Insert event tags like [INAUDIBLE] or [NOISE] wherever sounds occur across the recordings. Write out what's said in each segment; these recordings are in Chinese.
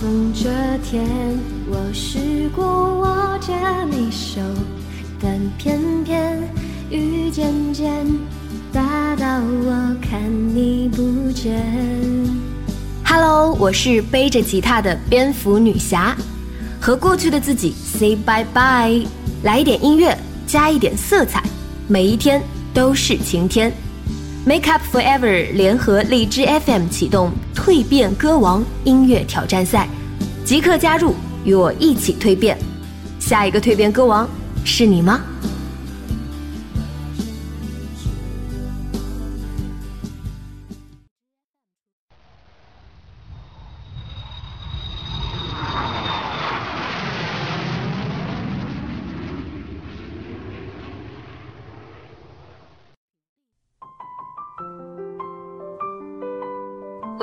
风这天，我试过握着你手，但偏偏雨渐渐大到我看你不见。Hello，我是背着吉他的蝙蝠女侠，和过去的自己 say bye bye，来一点音乐，加一点色彩，每一天都是晴天。Make Up Forever 联合荔枝 FM 启动“蜕变歌王”音乐挑战赛，即刻加入，与我一起蜕变。下一个蜕变歌王是你吗？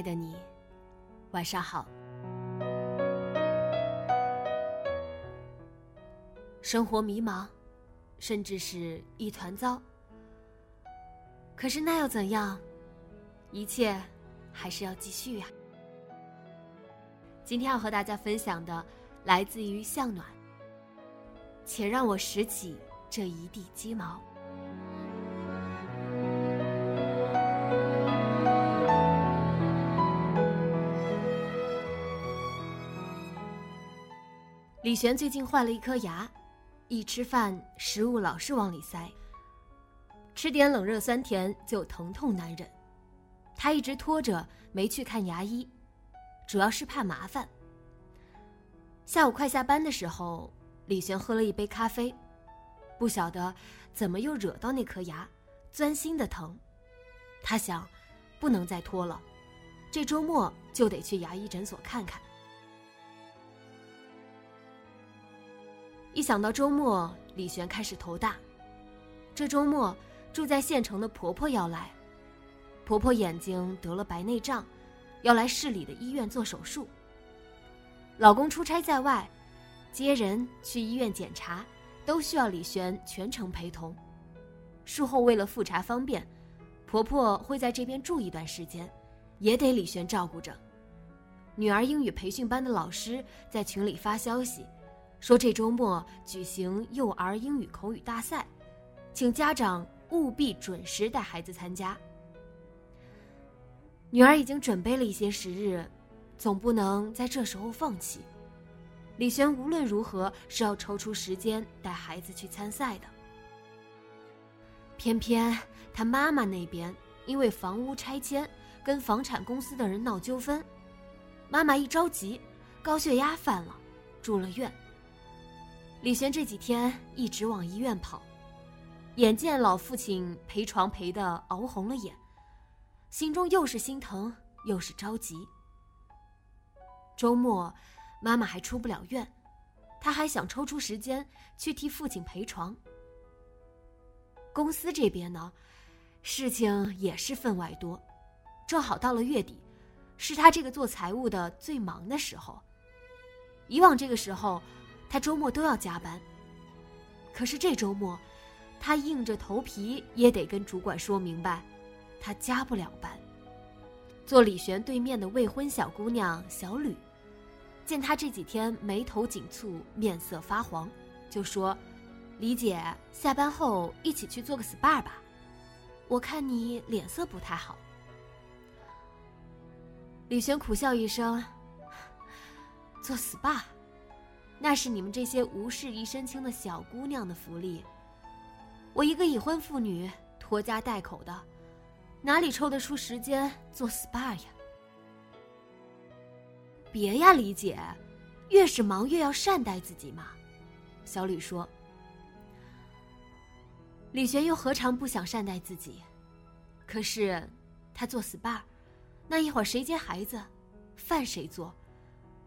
爱的你，晚上好。生活迷茫，甚至是一团糟。可是那又怎样？一切还是要继续呀。今天要和大家分享的，来自于向暖。且让我拾起这一地鸡毛。李璇最近换了一颗牙，一吃饭食物老是往里塞，吃点冷热酸甜就疼痛难忍。他一直拖着没去看牙医，主要是怕麻烦。下午快下班的时候，李璇喝了一杯咖啡，不晓得怎么又惹到那颗牙，钻心的疼。他想，不能再拖了，这周末就得去牙医诊所看看。一想到周末，李璇开始头大。这周末住在县城的婆婆要来，婆婆眼睛得了白内障，要来市里的医院做手术。老公出差在外，接人去医院检查，都需要李璇全程陪同。术后为了复查方便，婆婆会在这边住一段时间，也得李璇照顾着。女儿英语培训班的老师在群里发消息。说这周末举行幼儿英语口语大赛，请家长务必准时带孩子参加。女儿已经准备了一些时日，总不能在这时候放弃。李璇无论如何是要抽出时间带孩子去参赛的。偏偏他妈妈那边因为房屋拆迁跟房产公司的人闹纠纷，妈妈一着急，高血压犯了，住了院。李璇这几天一直往医院跑，眼见老父亲陪床陪的熬红了眼，心中又是心疼又是着急。周末，妈妈还出不了院，他还想抽出时间去替父亲陪床。公司这边呢，事情也是分外多，正好到了月底，是他这个做财务的最忙的时候。以往这个时候。他周末都要加班，可是这周末，他硬着头皮也得跟主管说明白，他加不了班。坐李璇对面的未婚小姑娘小吕，见他这几天眉头紧蹙，面色发黄，就说：“李姐，下班后一起去做个 SPA 吧，我看你脸色不太好。”李璇苦笑一声：“做 SPA。”那是你们这些无事一身轻的小姑娘的福利。我一个已婚妇女，拖家带口的，哪里抽得出时间做 SPA 呀？别呀，李姐，越是忙越要善待自己嘛。小吕说。李璇又何尝不想善待自己？可是，她做 SPA，那一会儿谁接孩子，饭谁做，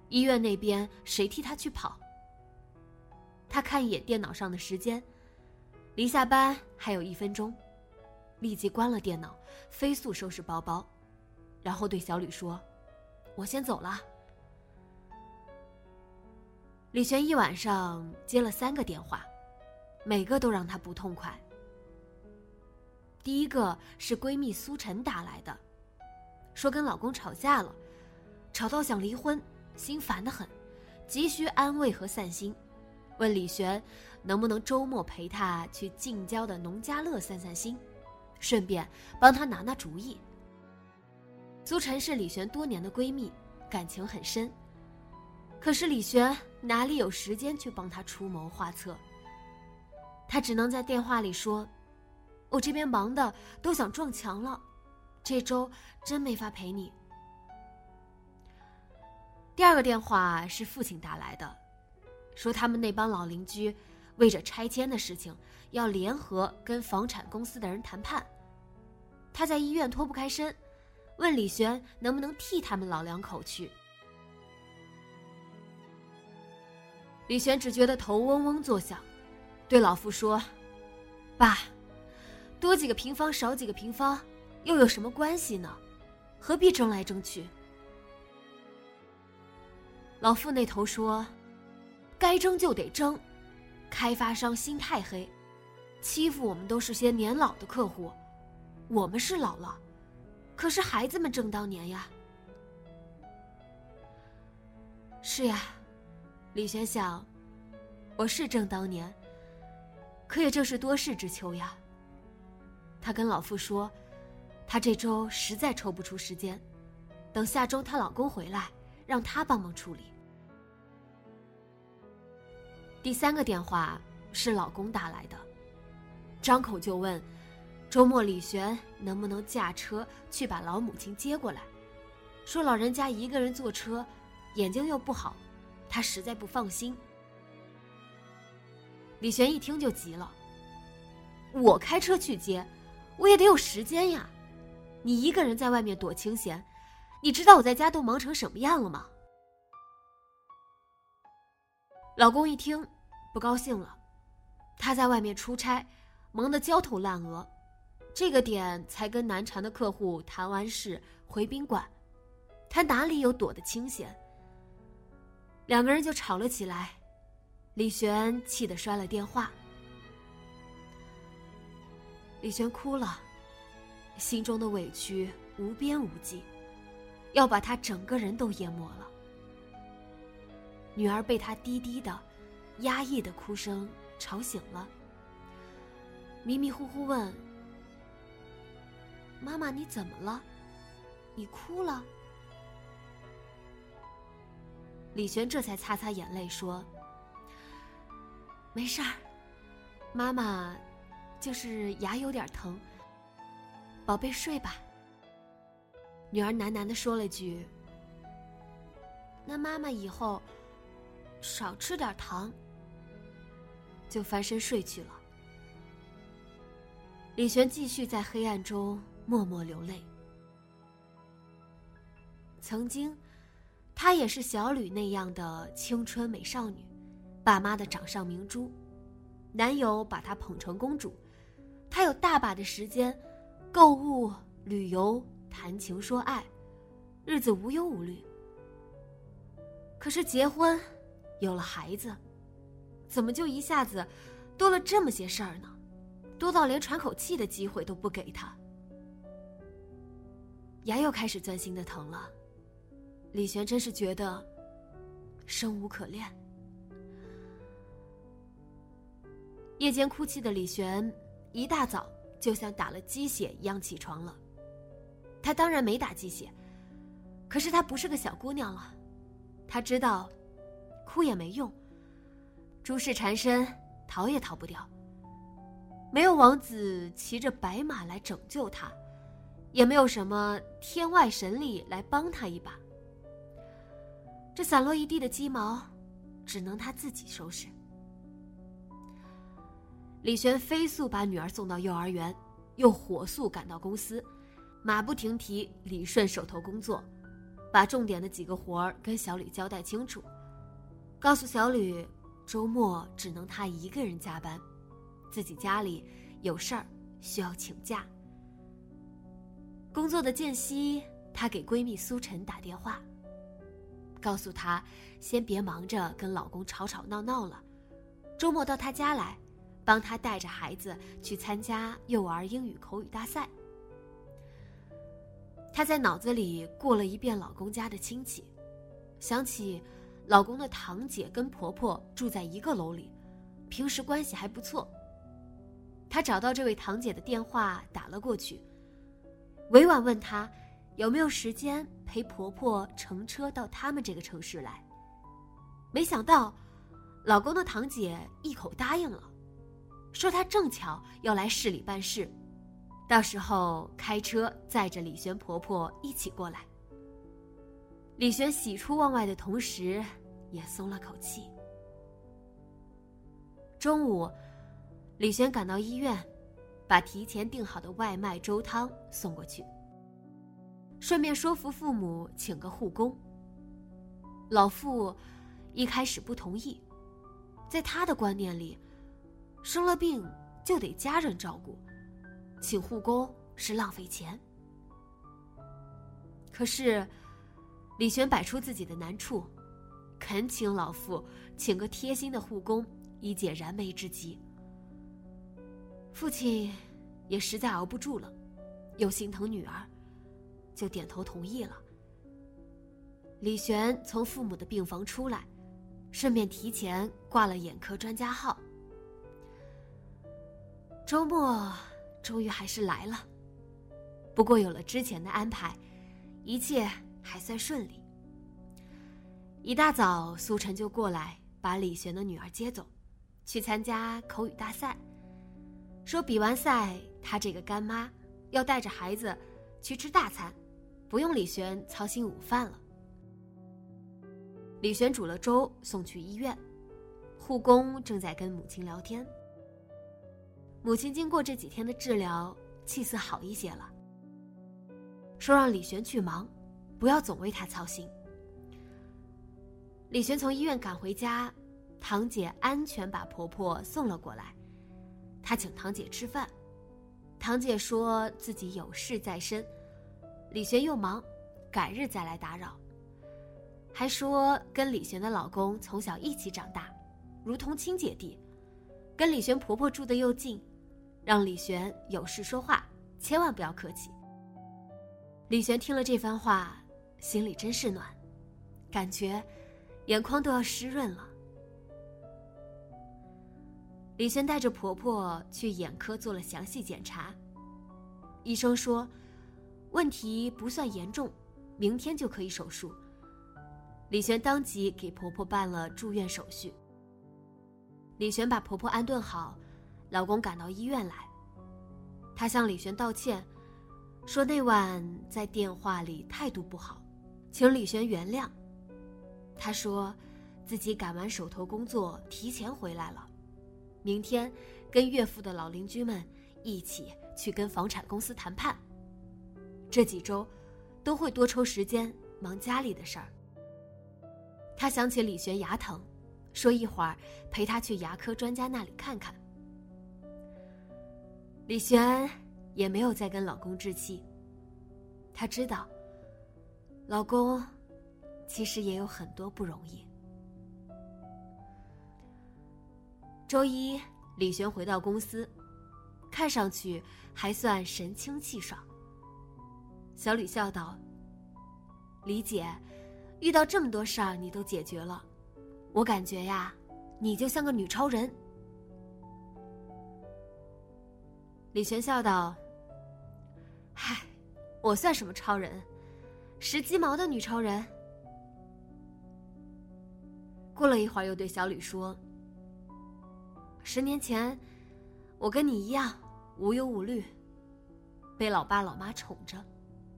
医院那边谁替她去跑？他看一眼电脑上的时间，离下班还有一分钟，立即关了电脑，飞速收拾包包，然后对小吕说：“我先走了。”李璇一晚上接了三个电话，每个都让他不痛快。第一个是闺蜜苏晨打来的，说跟老公吵架了，吵到想离婚，心烦的很，急需安慰和散心，问李璇能不能周末陪她去近郊的农家乐散散心，顺便帮她拿拿主意。苏晨是李璇多年的闺蜜，感情很深，可是李璇哪里有时间去帮她出谋划策？她只能在电话里说。我这边忙的都想撞墙了，这周真没法陪你。第二个电话是父亲打来的，说他们那帮老邻居为着拆迁的事情要联合跟房产公司的人谈判，他在医院脱不开身，问李璇能不能替他们老两口去。李璇只觉得头嗡嗡作响，对老父说：“爸。”多几个平方，少几个平方，又有什么关系呢？何必争来争去？老妇那头说：“该争就得争，开发商心太黑，欺负我们都是些年老的客户。我们是老了，可是孩子们正当年呀。”是呀，李玄想，我是正当年，可也正是多事之秋呀。她跟老傅说，她这周实在抽不出时间，等下周她老公回来，让他帮忙处理。第三个电话是老公打来的，张口就问，周末李璇能不能驾车去把老母亲接过来，说老人家一个人坐车，眼睛又不好，他实在不放心。李璇一听就急了，我开车去接。我也得有时间呀，你一个人在外面躲清闲，你知道我在家都忙成什么样了吗？老公一听，不高兴了，他在外面出差，忙得焦头烂额，这个点才跟难缠的客户谈完事回宾馆，他哪里有躲得清闲？两个人就吵了起来，李璇气得摔了电话。李璇哭了，心中的委屈无边无际，要把他整个人都淹没了。女儿被他低低的、压抑的哭声吵醒了，迷迷糊糊问：“妈妈，你怎么了？你哭了？”李璇这才擦擦眼泪说：“没事儿，妈妈。”就是牙有点疼，宝贝睡吧。女儿喃喃的说了句：“那妈妈以后少吃点糖。”就翻身睡去了。李璇继续在黑暗中默默流泪。曾经，她也是小吕那样的青春美少女，爸妈的掌上明珠，男友把她捧成公主。她有大把的时间，购物、旅游、谈情说爱，日子无忧无虑。可是结婚，有了孩子，怎么就一下子多了这么些事儿呢？多到连喘口气的机会都不给他。牙又开始钻心的疼了，李璇真是觉得生无可恋。夜间哭泣的李璇。一大早就像打了鸡血一样起床了。她当然没打鸡血，可是她不是个小姑娘了。她知道，哭也没用，诸事缠身，逃也逃不掉。没有王子骑着白马来拯救他，也没有什么天外神力来帮他一把。这散落一地的鸡毛，只能他自己收拾。李璇飞速把女儿送到幼儿园，又火速赶到公司，马不停蹄理顺手头工作，把重点的几个活儿跟小李交代清楚，告诉小吕，周末只能他一个人加班，自己家里有事儿需要请假。工作的间隙，她给闺蜜苏晨打电话，告诉她先别忙着跟老公吵吵闹闹了，周末到她家来。帮她带着孩子去参加幼儿英语口语大赛。她在脑子里过了一遍老公家的亲戚，想起老公的堂姐跟婆婆住在一个楼里，平时关系还不错。她找到这位堂姐的电话打了过去，委婉问她有没有时间陪婆婆乘车到他们这个城市来。没想到，老公的堂姐一口答应了。说她正巧要来市里办事，到时候开车载着李璇婆婆一起过来。李璇喜出望外的同时，也松了口气。中午，李璇赶到医院，把提前订好的外卖粥汤送过去，顺便说服父母请个护工。老傅一开始不同意，在他的观念里。生了病就得家人照顾，请护工是浪费钱。可是，李璇摆出自己的难处，恳请老父请个贴心的护工以解燃眉之急。父亲也实在熬不住了，又心疼女儿，就点头同意了。李璇从父母的病房出来，顺便提前挂了眼科专家号。周末终于还是来了，不过有了之前的安排，一切还算顺利。一大早，苏晨就过来把李璇的女儿接走，去参加口语大赛。说比完赛，她这个干妈要带着孩子去吃大餐，不用李璇操心午饭了。李璇煮了粥送去医院，护工正在跟母亲聊天。母亲经过这几天的治疗，气色好一些了。说让李璇去忙，不要总为他操心。李璇从医院赶回家，堂姐安全把婆婆送了过来。她请堂姐吃饭，堂姐说自己有事在身，李璇又忙，改日再来打扰。还说跟李璇的老公从小一起长大，如同亲姐弟，跟李璇婆婆住的又近。让李璇有事说话，千万不要客气。李璇听了这番话，心里真是暖，感觉眼眶都要湿润了。李璇带着婆婆去眼科做了详细检查，医生说问题不算严重，明天就可以手术。李璇当即给婆婆办了住院手续。李璇把婆婆安顿好。老公赶到医院来，他向李璇道歉，说那晚在电话里态度不好，请李璇原谅。他说，自己赶完手头工作提前回来了，明天跟岳父的老邻居们一起去跟房产公司谈判。这几周都会多抽时间忙家里的事儿。他想起李璇牙疼，说一会儿陪他去牙科专家那里看看。李璇也没有再跟老公置气。她知道，老公其实也有很多不容易。周一，李璇回到公司，看上去还算神清气爽。小吕笑道：“李姐，遇到这么多事儿你都解决了，我感觉呀，你就像个女超人。”李璇笑道：“ [LAUGHS] 嗨，我算什么超人？拾鸡毛的女超人。”过了一会儿，又对小吕说：“十年前，我跟你一样无忧无虑，被老爸老妈宠着，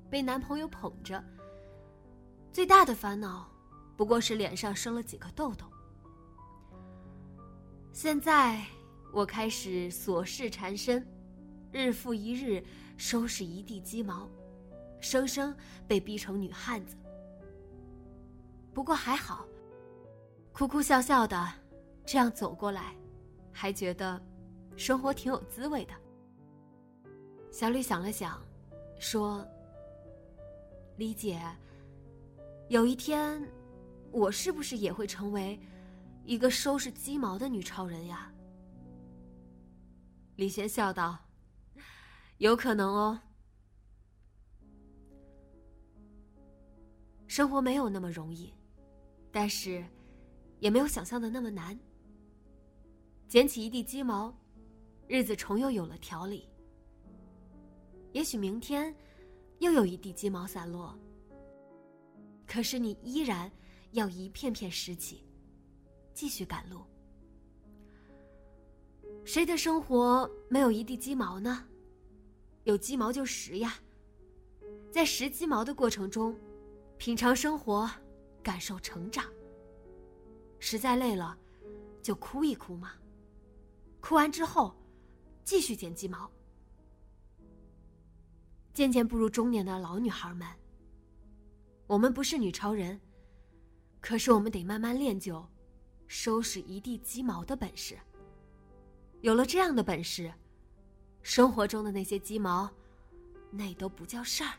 被男朋友捧着。最大的烦恼，不过是脸上生了几个痘痘。现在，我开始琐事缠身，日复一日收拾一地鸡毛，生生被逼成女汉子。不过还好，哭哭笑笑的这样走过来。还觉得生活挺有滋味的。小李想了想，说：“李姐，有一天，我是不是也会成为一个收拾鸡毛的女超人呀？”李贤笑道：“有可能哦。生活没有那么容易，但是也没有想象的那么难。”捡起一地鸡毛，日子重又有了条理。也许明天，又有一地鸡毛散落。可是你依然要一片片拾起，继续赶路。谁的生活没有一地鸡毛呢？有鸡毛就拾呀，在拾鸡毛的过程中，品尝生活，感受成长。实在累了，就哭一哭嘛。哭完之后，继续剪鸡毛。渐渐步入中年的老女孩们，我们不是女超人，可是我们得慢慢练就收拾一地鸡毛的本事。有了这样的本事，生活中的那些鸡毛，那都不叫事儿。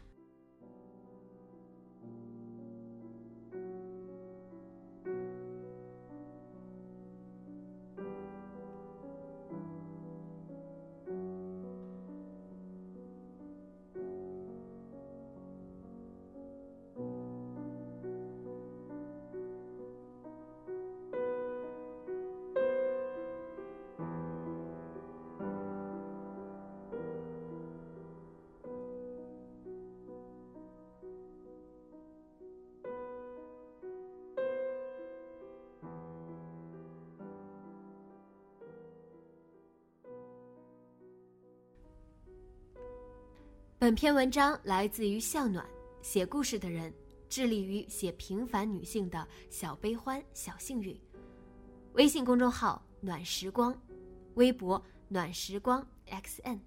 本篇文章来自于向暖，写故事的人致力于写平凡女性的小悲欢、小幸运。微信公众号“暖时光”，微博“暖时光 xn”。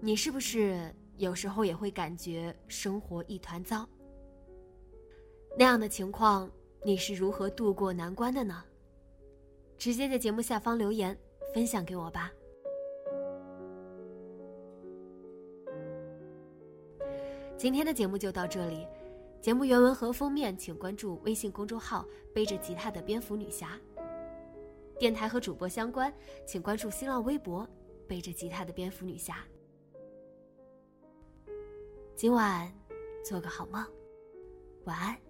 你是不是有时候也会感觉生活一团糟？那样的情况，你是如何度过难关的呢？直接在节目下方留言。分享给我吧。今天的节目就到这里，节目原文和封面请关注微信公众号“背着吉他的蝙蝠女侠”。电台和主播相关，请关注新浪微博“背着吉他的蝙蝠女侠”。今晚做个好梦，晚安。